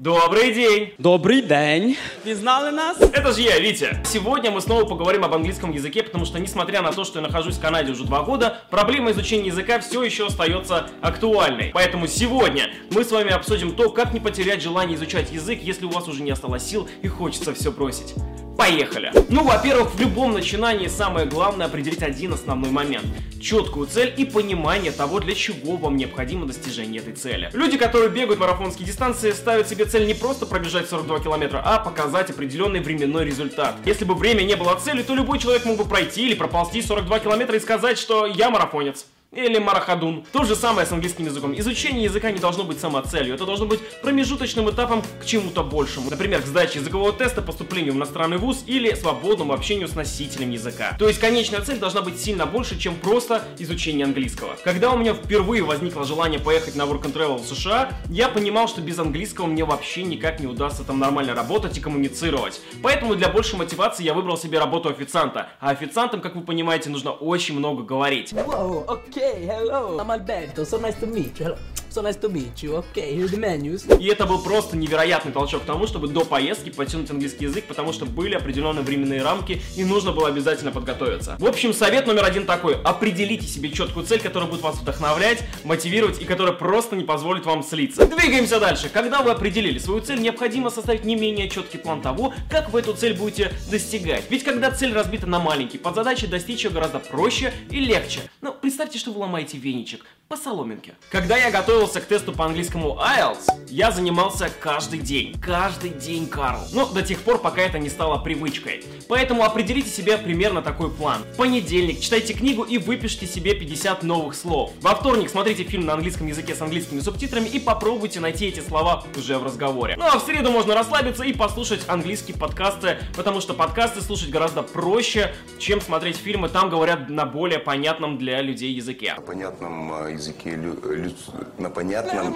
Добрый день! Добрий день! Пізнали нас? Это же я, Витя. Сегодня мы снова поговорим об английском языке, потому что, несмотря на то, что я нахожусь в Канаде уже два года, проблема изучения языка все еще остается актуальной. Поэтому сегодня мы с вами обсудим то, как не потерять желание изучать язык, если у вас уже не осталось сил и хочется все бросить. Поехали! Ну, во-первых, в любом начинании самое главное определить один основной момент. Четкую цель и понимание того, для чего вам необходимо достижение этой цели. Люди, которые бегают марафонские дистанции, ставят себе цель не просто пробежать 42 километра, а показать определенный временной результат. Если бы время не было целью, то любой человек мог бы пройти или проползти 42 километра и сказать, что я марафонец или марахадун. То же самое с английским языком. Изучение языка не должно быть самоцелью, это должно быть промежуточным этапом к чему-то большему. Например, к сдаче языкового теста, поступлению в иностранный вуз или свободному общению с носителем языка. То есть конечная цель должна быть сильно больше, чем просто изучение английского. Когда у меня впервые возникло желание поехать на Work and Travel в США, я понимал, что без английского мне вообще никак не удастся там нормально работать и коммуницировать. Поэтому для большей мотивации я выбрал себе работу официанта. А официантам, как вы понимаете, нужно очень много говорить. Whoa, okay, hello. I'm Alberto, so nice to meet you. Hello. So nice to meet you. Okay, here's the menus. И это был просто невероятный толчок к тому, чтобы до поездки потянуть английский язык, потому что были определенные временные рамки, и нужно было обязательно подготовиться. В общем, совет номер один такой. Определите себе четкую цель, которая будет вас вдохновлять, мотивировать и которая просто не позволит вам слиться. Двигаемся дальше. Когда вы определили свою цель, необходимо составить не менее четкий план того, как вы эту цель будете достигать. Ведь когда цель разбита на маленькие подзадачи, достичь ее гораздо проще и легче. Ну, представьте, что вы ломаете веничек по соломинке. Когда я готовился к тесту по английскому IELTS, я занимался каждый день. Каждый день, Карл. Но до тех пор, пока это не стало привычкой. Поэтому определите себе примерно такой план. В понедельник читайте книгу и выпишите себе 50 новых слов. Во вторник смотрите фильм на английском языке с английскими субтитрами и попробуйте найти эти слова уже в разговоре. Ну а в среду можно расслабиться и послушать английские подкасты, потому что подкасты слушать гораздо проще, чем смотреть фильмы. Там говорят на более понятном для людей языке. понятном э, языке, лю- лю- на понятном...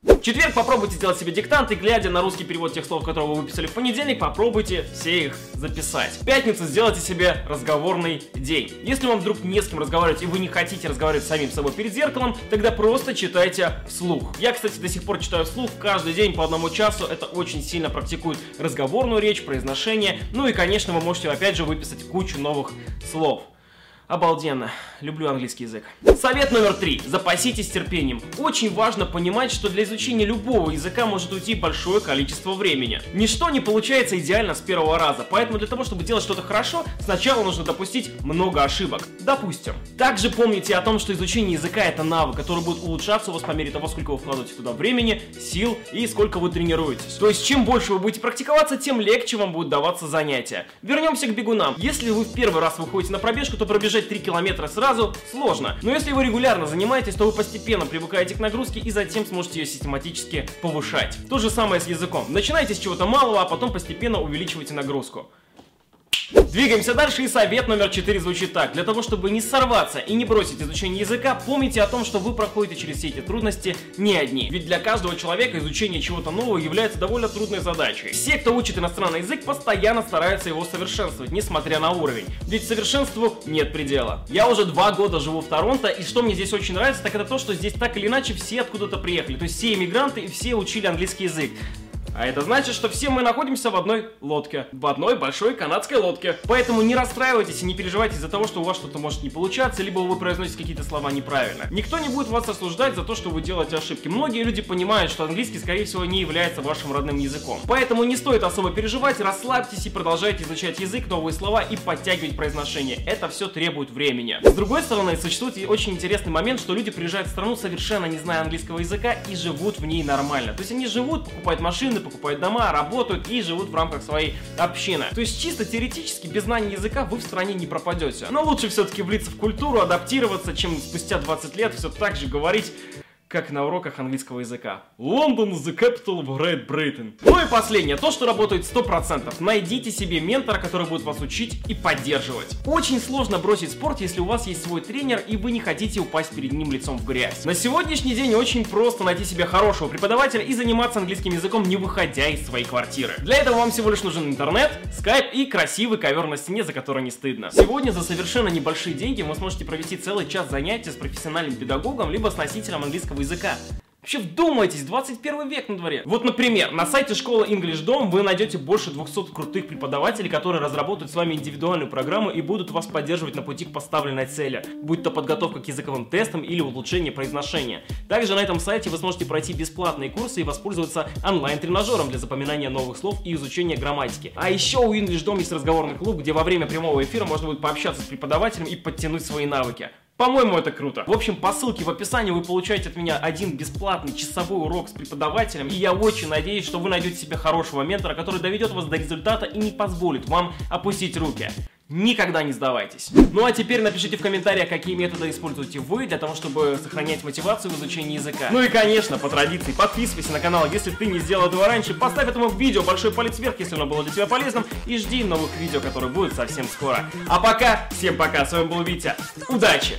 В четверг попробуйте сделать себе диктант и, глядя на русский перевод тех слов, которые вы выписали в понедельник, попробуйте все их записать. В пятницу сделайте себе разговорный день. Если вам вдруг не с кем разговаривать и вы не хотите разговаривать с самим собой перед зеркалом, тогда просто читайте вслух. Я, кстати, до сих пор читаю вслух каждый день по одному часу. Это очень сильно практикует разговорную речь, произношение. Ну и, конечно, вы можете опять же выписать кучу новых слов. Обалденно. Люблю английский язык. Совет номер три. Запаситесь терпением. Очень важно понимать, что для изучения любого языка может уйти большое количество времени. Ничто не получается идеально с первого раза, поэтому для того, чтобы делать что-то хорошо, сначала нужно допустить много ошибок. Допустим. Также помните о том, что изучение языка это навык, который будет улучшаться у вас по мере того, сколько вы вкладываете туда времени, сил и сколько вы тренируетесь. То есть, чем больше вы будете практиковаться, тем легче вам будет даваться занятия. Вернемся к бегунам. Если вы в первый раз выходите на пробежку, то пробежать 3 километра сразу сложно. Но если вы регулярно занимаетесь, то вы постепенно привыкаете к нагрузке и затем сможете ее систематически повышать. То же самое с языком. Начинайте с чего-то малого, а потом постепенно увеличивайте нагрузку. Двигаемся дальше, и совет номер 4 звучит так. Для того, чтобы не сорваться и не бросить изучение языка, помните о том, что вы проходите через все эти трудности не одни. Ведь для каждого человека изучение чего-то нового является довольно трудной задачей. Все, кто учит иностранный язык, постоянно стараются его совершенствовать, несмотря на уровень. Ведь совершенству нет предела. Я уже два года живу в Торонто, и что мне здесь очень нравится, так это то, что здесь так или иначе все откуда-то приехали. То есть все иммигранты и все учили английский язык. А это значит, что все мы находимся в одной лодке. В одной большой канадской лодке. Поэтому не расстраивайтесь и не переживайте из-за того, что у вас что-то может не получаться, либо вы произносите какие-то слова неправильно. Никто не будет вас осуждать за то, что вы делаете ошибки. Многие люди понимают, что английский, скорее всего, не является вашим родным языком. Поэтому не стоит особо переживать, расслабьтесь и продолжайте изучать язык, новые слова и подтягивать произношение. Это все требует времени. С другой стороны, существует и очень интересный момент, что люди приезжают в страну, совершенно не зная английского языка и живут в ней нормально. То есть они живут, покупают машины, покупают дома, работают и живут в рамках своей общины. То есть чисто теоретически без знания языка вы в стране не пропадете. Но лучше все-таки влиться в культуру, адаптироваться, чем спустя 20 лет все так же говорить как на уроках английского языка. Лондон the capital of Great Britain. Ну и последнее, то, что работает 100%. Найдите себе ментора, который будет вас учить и поддерживать. Очень сложно бросить спорт, если у вас есть свой тренер и вы не хотите упасть перед ним лицом в грязь. На сегодняшний день очень просто найти себе хорошего преподавателя и заниматься английским языком, не выходя из своей квартиры. Для этого вам всего лишь нужен интернет, скайп и красивый ковер на стене, за который не стыдно. Сегодня за совершенно небольшие деньги вы сможете провести целый час занятия с профессиональным педагогом, либо с носителем английского языка. Вообще вдумайтесь, 21 век на дворе. Вот, например, на сайте школы English Dom вы найдете больше 200 крутых преподавателей, которые разработают с вами индивидуальную программу и будут вас поддерживать на пути к поставленной цели, будь то подготовка к языковым тестам или улучшение произношения. Также на этом сайте вы сможете пройти бесплатные курсы и воспользоваться онлайн-тренажером для запоминания новых слов и изучения грамматики. А еще у English Dom есть разговорный клуб, где во время прямого эфира можно будет пообщаться с преподавателем и подтянуть свои навыки. По-моему, это круто. В общем, по ссылке в описании вы получаете от меня один бесплатный часовой урок с преподавателем, и я очень надеюсь, что вы найдете себе хорошего ментора, который доведет вас до результата и не позволит вам опустить руки. Никогда не сдавайтесь. Ну а теперь напишите в комментариях, какие методы используете вы для того, чтобы сохранять мотивацию в изучении языка. Ну и конечно, по традиции, подписывайся на канал, если ты не сделал этого раньше, поставь этому видео большой палец вверх, если оно было для тебя полезным, и жди новых видео, которые будут совсем скоро. А пока, всем пока, с вами был Витя, удачи!